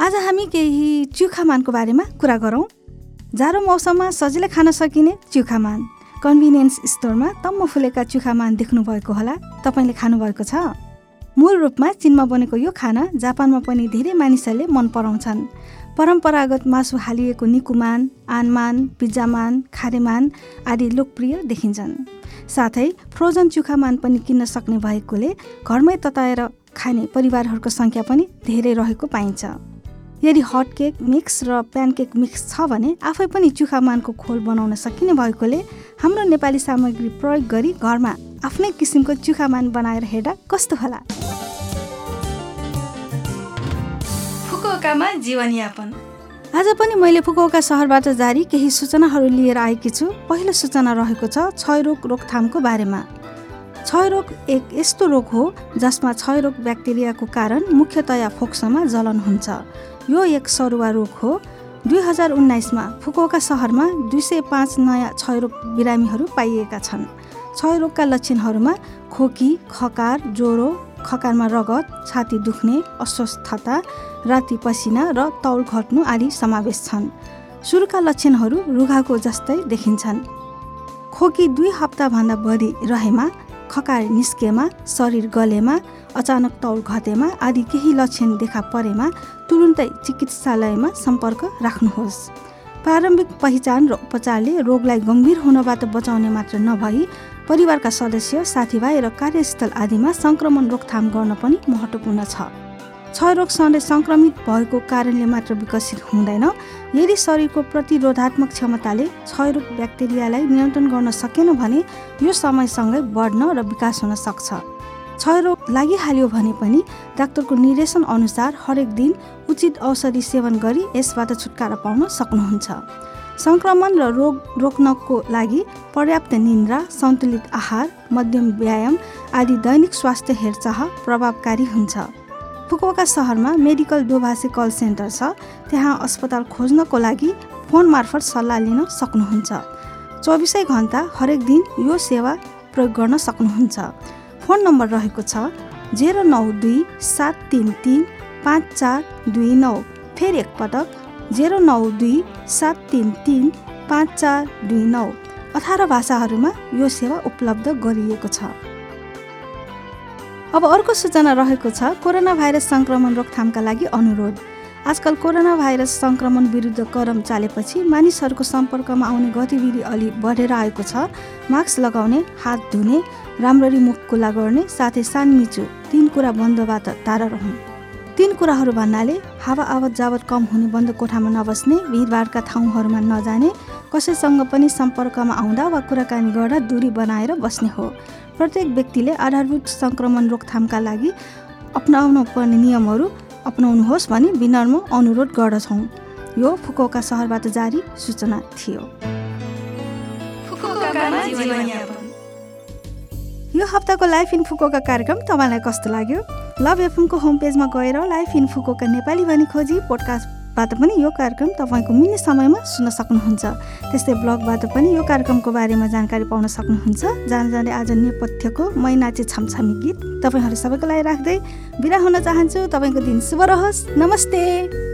आज हामी केही च्युखामानको बारेमा कुरा गरौँ। जाडो मौसममा सजिलै खान सकिने च्युखामान कन्भिनियन्स स्टोरमा तम्म फुलेका च्युखामान देख्नुभएको होला। तपाईँले खानुभएको छ? मूल रूपमा चिनमा बनेको यो खाना जापानमा पनि धेरै मानिसहरूले मन पराउँछन्। परम्परागत मासु हालिएको निकुमान आनमान पिज्जामान खारेमान आदि लोकप्रिय देखिन्छन्। साथै फ्रोजन चुखामान पनि किन्न सक्ने भएकोले घरमै तताएर खाने परिवारहरूको सङ्ख्या पनि धेरै रहेको पाइन्छ। यदि हट केक मिक्स र प्यानकेक मिक्स छ भने आफै पनि चुखामानको खोल बनाउन सकिने भएकोले हाम्रो नेपाली सामग्री प्रयोग गरी घरमा आफ्नै किसिमको चुखामान बनाएर हेर्दा कस्तो होला? फुकुओकामा जीवनयापन। आज पनि मैले फुकुओका सहरबाट जारी केही सूचनाहरू लिएर आएकी छु। पहिलो सूचना रहेको छ क्षयरोग रोकथामको बारेमा। क्षयरोग एक यस्तो रोग हो जसमा क्षयरोग ब्याक्टेरियाको कारण मुख्यतया फोक्सोमा जलन हुन्छ। यो एक सरुवा रोग हो। दुई हजार उन्नाइसमा फुकुओका सहरमा दुई सय पाँच नयाँ क्षयरोग बिरामीहरू पाइएका छन्। क्षयरोगका लक्षणहरूमा खोकी खकार ज्वरो खकारमा रगत छाती दुख्ने अस्वस्थता राति पसिना र तौल घट्नु आदि समावेश छन्। सुरुका लक्षणहरू रुघाको जस्तै देखिन्छन्। खोकी दुई हप्ताभन्दा बढी रहेमा खकार निस्केमा शरीर गलेमा अचानक तौल घटेमा आदि केही लक्षण देखा परेमा तुरुन्तै चिकित्सालयमा सम्पर्क राख्नुहोस्। प्रारम्भिक पहिचान र उपचारले रोगलाई गम्भीर हुनबाट बचाउने मात्र नभई परिवारका सदस्य साथीभाइ र कार्यस्थल आदिमा सङ्क्रमण रोकथाम गर्न पनि महत्त्वपूर्ण छ। क्षयरोग सधैँ सङ्क्रमित भएको कारणले मात्र विकसित हुँदैन। यदि शरीरको प्रतिरोधात्मक क्षमताले क्षयरोग ब्याक्टेरियालाई नियन्त्रण गर्न सकेन भने यो समयसँगै बढ्न र विकास हुन सक्छ। क्षयरोग लागिहाल्यो भने पनि डाक्टरको निर्देशन अनुसार हरेक दिन उचित औषधि सेवन गरी यसबाट छुटकारा पाउन सक्नुहुन्छ। सङ्क्रमण र रोग रोक्नको लागि पर्याप्त निन्द्रा सन्तुलित आहार मध्यम व्यायाम आदि दैनिक स्वास्थ्य हेरचाह प्रभावकारी हुन्छ। फुकुवाका सहरमा मेडिकल दोभाषी कल सेन्टर छ। त्यहाँ अस्पताल खोज्नको लागि फोन मार्फत सल्लाह लिन सक्नुहुन्छ। चौबिसै घन्टा हरेक दिन यो सेवा प्रयोग गर्न सक्नुहुन्छ। फोन नम्बर रहेको छ जेरो नौ दुई सात तिन तिन पाँच चार दुई नौ। फेरि एकपटक जेरो नौ दुई सात तिन तिन पाँच चार दुई नौ। अठार भाषाहरूमा यो सेवा उपलब्ध गरिएको छ। अब अर्को सूचना रहेको छ कोरोना भाइरस सङ्क्रमण रोकथामका लागि अनुरोध। आजकल कोरोना भाइरस सङ्क्रमण विरुद्ध करम चालेपछि मानिसहरूको सम्पर्कमा आउने गतिविधि अलि बढेर आएको छ। मास्क लगाउने हात धुने राम्ररी मुख खुला गर्ने साथै सानमिचो तिन कुरा बन्दबाट टाढा रहन् तिन कुराहरू भन्नाले हावा आवत जावत कम हुने बन्द कोठामा नबस्ने भिडभाडका ठाउँहरूमा नजाने कसैसँग पनि सम्पर्कमा आउँदा वा कुराकानी गर्दा दूरी बनाएर बस्ने हो। प्रत्येक व्यक्तिले आधारभूत सङ्क्रमण रोकथामका लागि अप्नाउनु पर्ने नियमहरू अप्नाउनुहोस् भनी विनम्र अनुरोध गर्दछौँ। यो फुकोका सहरबाट जारी सूचना थियो। यो हप्ताको लाइफ इन फुकोका कार्यक्रम तपाईँलाई कस्तो लाग्यो? लभ एफएमको होम पेजमा गएर लाइफ इन फुकोका नेपाली भनी खोजी पोडकास्टबाट पनि यो कार्यक्रम तपाईँको मिल्ने समयमा सुन्न सक्नुहुन्छ। त्यस्तै ब्लगबाट पनि यो कार्यक्रमको बारेमा जानकारी पाउन सक्नुहुन्छ। जान जाने आज नेपथ्यको मै नाचे छमछमी गीत तपाईँहरू सबैको लागि राख्दै बिदा हुन चाहन्छु। तपाईँको दिन शुभ रहोस्। नमस्ते।